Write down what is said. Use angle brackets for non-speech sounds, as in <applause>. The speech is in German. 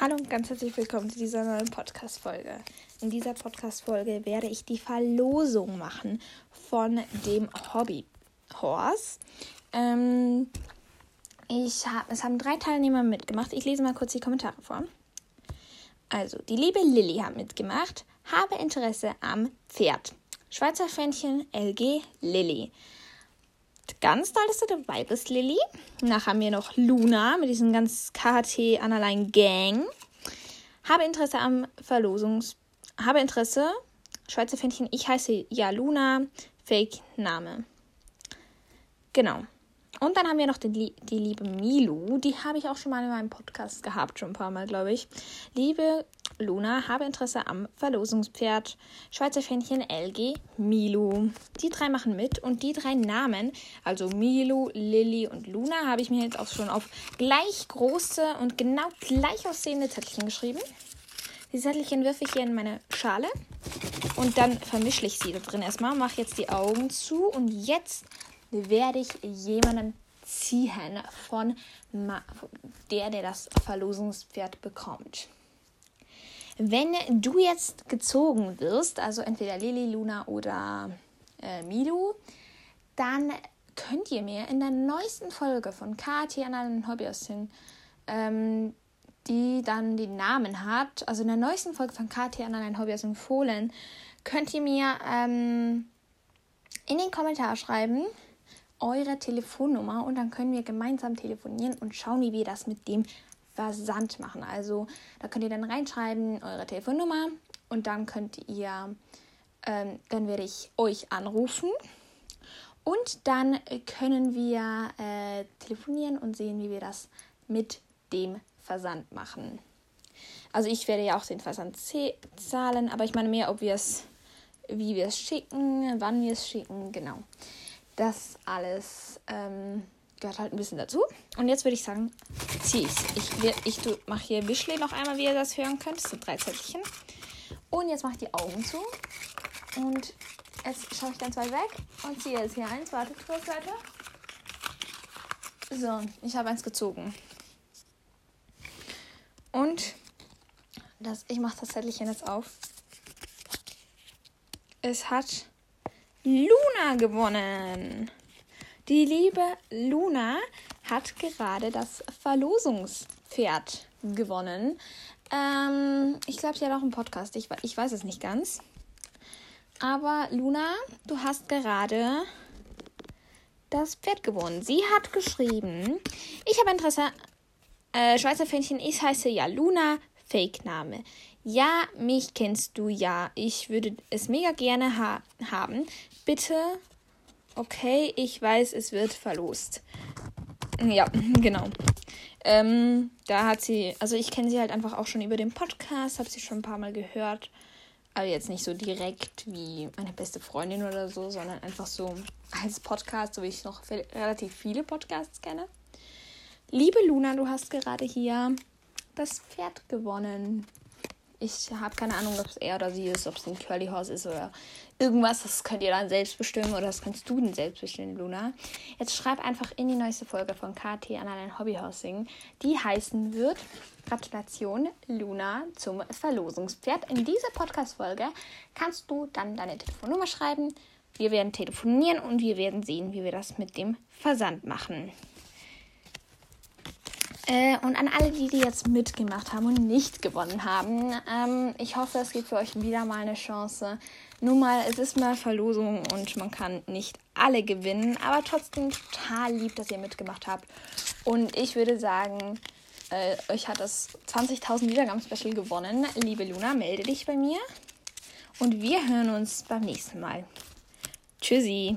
Hallo und ganz herzlich willkommen zu dieser neuen Podcast-Folge. In dieser Podcast-Folge werde ich die Verlosung machen von dem Hobby-Horse. Ähm, ich hab, es haben drei Teilnehmer mitgemacht. Ich lese mal kurz die Kommentare vor. Also, die liebe Lilly hat mitgemacht. Habe Interesse am Pferd. Schweizer Fähnchen LG Lilly. Ganz toll, du dabei bist, Lilly. Danach haben wir noch Luna mit diesem ganz KHT Analein Gang. Habe Interesse am Verlosungs... Habe Interesse. Schweizer Fähnchen. Ich heiße ja Luna. Fake Name. Genau. Und dann haben wir noch die, die liebe Milu. Die habe ich auch schon mal in meinem Podcast gehabt, schon ein paar Mal, glaube ich. Liebe Luna, habe Interesse am Verlosungspferd. Schweizer Fähnchen LG Milu. Die drei machen mit und die drei Namen, also Milu, Lilly und Luna, habe ich mir jetzt auch schon auf gleich große und genau gleich aussehende Zettelchen geschrieben. Die Zettelchen wirfe ich hier in meine Schale und dann vermische ich sie da drin erstmal. Mache jetzt die Augen zu und jetzt werde ich jemanden ziehen von der, der das Verlosungspferd bekommt. Wenn du jetzt gezogen wirst, also entweder Lili, Luna oder äh, Milu, dann könnt ihr mir in der neuesten Folge von KT an einen Hobbyhosting, ähm, die dann den Namen hat, also in der neuesten Folge von KT an einen Hobbyhosting Fohlen, könnt ihr mir ähm, in den Kommentar schreiben, eure Telefonnummer und dann können wir gemeinsam telefonieren und schauen, wie wir das mit dem Versand machen. Also da könnt ihr dann reinschreiben eure Telefonnummer und dann könnt ihr, ähm, dann werde ich euch anrufen und dann können wir äh, telefonieren und sehen, wie wir das mit dem Versand machen. Also ich werde ja auch den Versand zahlen, aber ich meine mehr, ob wir es, wie wir es schicken, wann wir es schicken, genau. Das alles ähm, gehört halt ein bisschen dazu. Und jetzt würde ich sagen, ziehe ich's. Ich, ich, mache hier Wischle noch einmal, wie ihr das hören könnt. Das sind drei Zettelchen. Und jetzt mache ich die Augen zu. Und jetzt schaue ich ganz weit weg und ziehe jetzt hier eins. Warte, kurz, Leute. So, ich habe eins gezogen. Und das, ich mache das Zettelchen jetzt auf. Es hat Luna gewonnen. Die liebe Luna hat gerade das Verlosungspferd gewonnen. Ähm, ich glaube, sie hat auch einen Podcast. Ich, ich weiß es nicht ganz. Aber Luna, du hast gerade das Pferd gewonnen. Sie hat geschrieben, ich habe Interesse, äh, Schweizer Fähnchen, ich heiße ja Luna, Fake-Name. Ja, mich kennst du ja. Ich würde es mega gerne ha haben. Bitte. Okay, ich weiß, es wird verlost. Ja, <laughs> genau. Ähm, da hat sie, also ich kenne sie halt einfach auch schon über den Podcast, habe sie schon ein paar Mal gehört. Aber jetzt nicht so direkt wie meine beste Freundin oder so, sondern einfach so als Podcast, so wie ich noch relativ viele Podcasts kenne. Liebe Luna, du hast gerade hier das Pferd gewonnen. Ich habe keine Ahnung, ob es er oder sie ist, ob es ein Curly Horse ist oder irgendwas. Das könnt ihr dann selbst bestimmen oder das kannst du dann selbst bestimmen, Luna. Jetzt schreib einfach in die neueste Folge von KT an ein Hobbyhorsing, die heißen wird Gratulation Luna zum Verlosungspferd. In dieser Podcast-Folge kannst du dann deine Telefonnummer schreiben. Wir werden telefonieren und wir werden sehen, wie wir das mit dem Versand machen. Äh, und an alle, die, die jetzt mitgemacht haben und nicht gewonnen haben, ähm, ich hoffe, es gibt für euch wieder mal eine Chance. Nun mal, es ist mal Verlosung und man kann nicht alle gewinnen, aber trotzdem total lieb, dass ihr mitgemacht habt. Und ich würde sagen, äh, euch hat das 20.000 Wiedergaben-Special gewonnen. Liebe Luna, melde dich bei mir. Und wir hören uns beim nächsten Mal. Tschüssi.